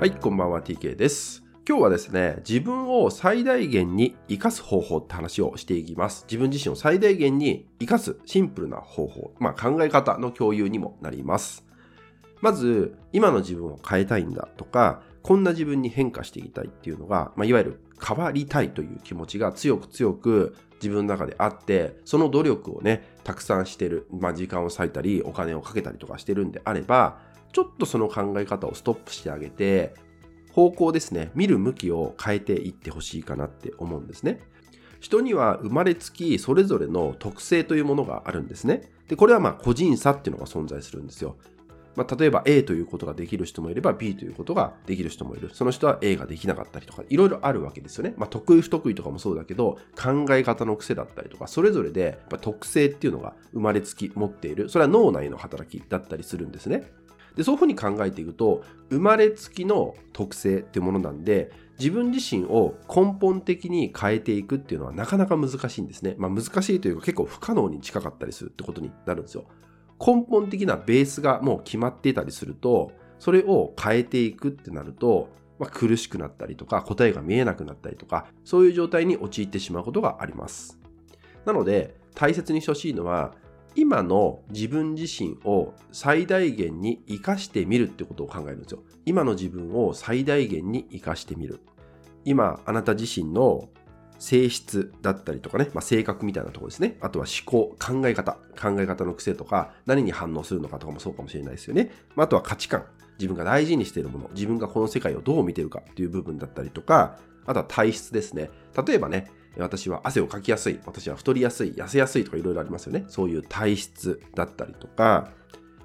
はい、こんばんは TK です。今日はですね、自分を最大限に活かす方法って話をしていきます。自分自身を最大限に活かすシンプルな方法、まあ考え方の共有にもなります。まず、今の自分を変えたいんだとか、こんな自分に変化していきたいっていうのが、まあ、いわゆる変わりたいという気持ちが強く強く自分の中であって、その努力をね、たくさんしてる、まあ、時間を割いたり、お金をかけたりとかしてるんであれば、ちょっとその考え方をストップしてあげて、方向ですね、見る向きを変えていってほしいかなって思うんですね。人には生まれつきそれぞれの特性というものがあるんですね。で、これはまあ個人差っていうのが存在するんですよ。まあ、例えば A ということができる人もいれば B ということができる人もいる。その人は A ができなかったりとか、いろいろあるわけですよね。まあ、得意不得意とかもそうだけど、考え方の癖だったりとか、それぞれでやっぱ特性っていうのが生まれつき持っている。それは脳内の働きだったりするんですね。でそういうふうに考えていくと生まれつきの特性っていうものなんで自分自身を根本的に変えていくっていうのはなかなか難しいんですね。まあ、難しいというか結構不可能に近かったりするってことになるんですよ。根本的なベースがもう決まっていたりするとそれを変えていくってなると、まあ、苦しくなったりとか答えが見えなくなったりとかそういう状態に陥ってしまうことがあります。なので大切にしてほしいのは今の自分自身を最大限に活かしてみるってことを考えるんですよ。今の自分を最大限に活かしてみる。今、あなた自身の性質だったりとかね、まあ、性格みたいなところですね。あとは思考、考え方、考え方の癖とか、何に反応するのかとかもそうかもしれないですよね。まあ、あとは価値観、自分が大事にしているもの、自分がこの世界をどう見てるかっていう部分だったりとか、あとは体質ですね。例えばね、私は汗をかきやすい、私は太りやすい、痩せやすいとかいろいろありますよね。そういう体質だったりとか、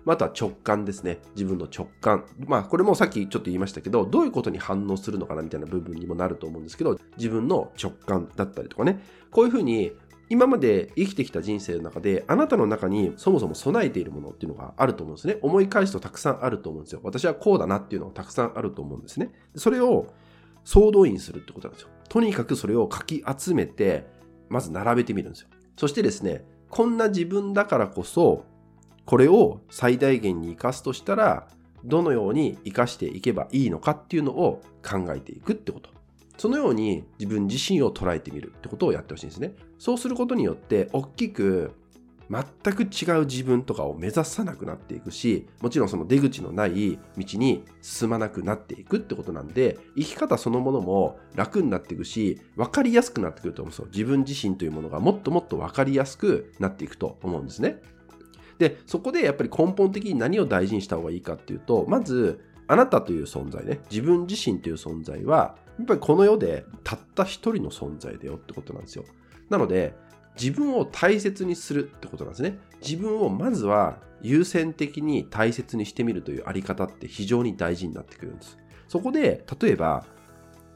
あとは直感ですね。自分の直感。まあこれもさっきちょっと言いましたけど、どういうことに反応するのかなみたいな部分にもなると思うんですけど、自分の直感だったりとかね。こういうふうに今まで生きてきた人生の中で、あなたの中にそもそも備えているものっていうのがあると思うんですね。思い返すとたくさんあると思うんですよ。私はこうだなっていうのがたくさんあると思うんですね。それを総動員するってことなんですよ。とにかくそれをかき集めて、まず並べてみるんですよ。そしてですね、こんな自分だからこそ、これを最大限に生かすとしたら、どのように生かしていけばいいのかっていうのを考えていくってこと。そのように自分自身を捉えてみるってことをやってほしいんですね。そうすることによって、大きく全く違う自分とかを目指さなくなっていくし、もちろんその出口のない道に進まなくなっていくってことなんで、生き方そのものも楽になっていくし、分かりやすくなってくると思うんですよ。自分自身というものがもっともっと分かりやすくなっていくと思うんですね。で、そこでやっぱり根本的に何を大事にした方がいいかっていうと、まず、あなたという存在ね、自分自身という存在は、やっぱりこの世でたった一人の存在だよってことなんですよ。なので、自分を大切にするってことなんですね。自分をまずは優先的に大切にしてみるというあり方って非常に大事になってくるんです。そこで、例えば、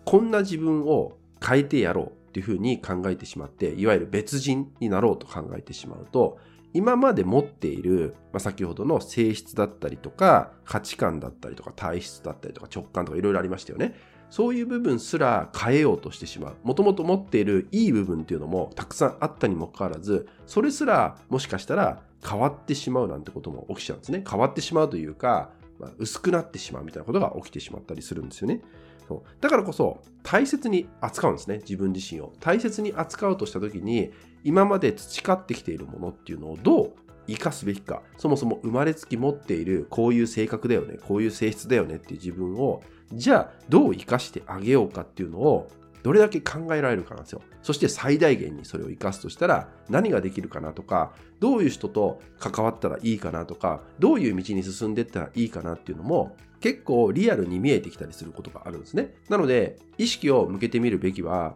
こんな自分を変えてやろうっていうふうに考えてしまって、いわゆる別人になろうと考えてしまうと、今まで持っている、まあ、先ほどの性質だったりとか、価値観だったりとか、体質だったりとか、直感とかいろいろありましたよね。そういう部分すら変えようとしてしまう。もともと持っているいい部分っていうのもたくさんあったにもかかわらず、それすらもしかしたら変わってしまうなんてことも起きちゃうんですね。変わってしまうというか、まあ、薄くなってしまうみたいなことが起きてしまったりするんですよね。そうだからこそ大切に扱うんですね。自分自身を。大切に扱うとした時に、今まで培ってきているものっていうのをどう生かすべきか。そもそも生まれつき持っているこういう性格だよね、こういう性質だよねっていう自分を、じゃあどう生かしてあげようかっていうのをどれだけ考えられるかなんですよ。そして最大限にそれを生かすとしたら何ができるかなとか、どういう人と関わったらいいかなとか、どういう道に進んでいったらいいかなっていうのも結構リアルに見えてきたりすることがあるんですね。なので意識を向けてみるべきは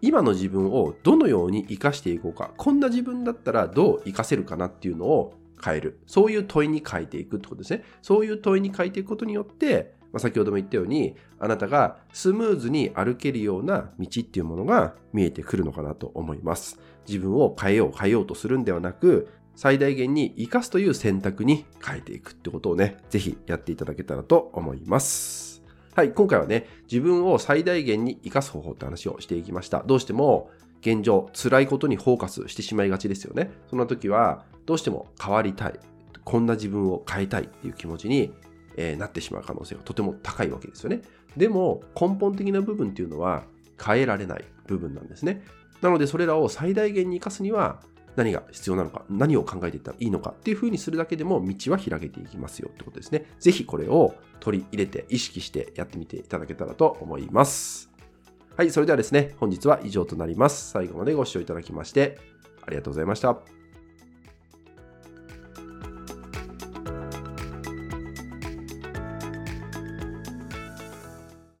今の自分をどのように生かしていこうか。こんな自分だったらどう生かせるかなっていうのを変える。そういう問いに変えていくってことですね。そういう問いに変えていくことによって、まあ、先ほども言ったように、あなたがスムーズに歩けるような道っていうものが見えてくるのかなと思います。自分を変えよう、変えようとするんではなく、最大限に生かすという選択に変えていくってことをね、ぜひやっていただけたらと思います。はい、今回はね、自分を最大限に生かす方法って話をしていきました。どうしても現状、辛いことにフォーカスしてしまいがちですよね。そんな時は、どうしても変わりたい。こんな自分を変えたいっていう気持ちに、えーなってしまう可能性がとても高いわけですよね。でも根本的な部分っていうのは変えられない部分なんですね。なのでそれらを最大限に生かすには何が必要なのか、何を考えていったらいいのかっていう風にするだけでも道は開けていきますよってことですね。ぜひこれを取り入れて意識してやってみていただけたらと思います。はい、それではですね、本日は以上となります。最後までご視聴いただきましてありがとうございました。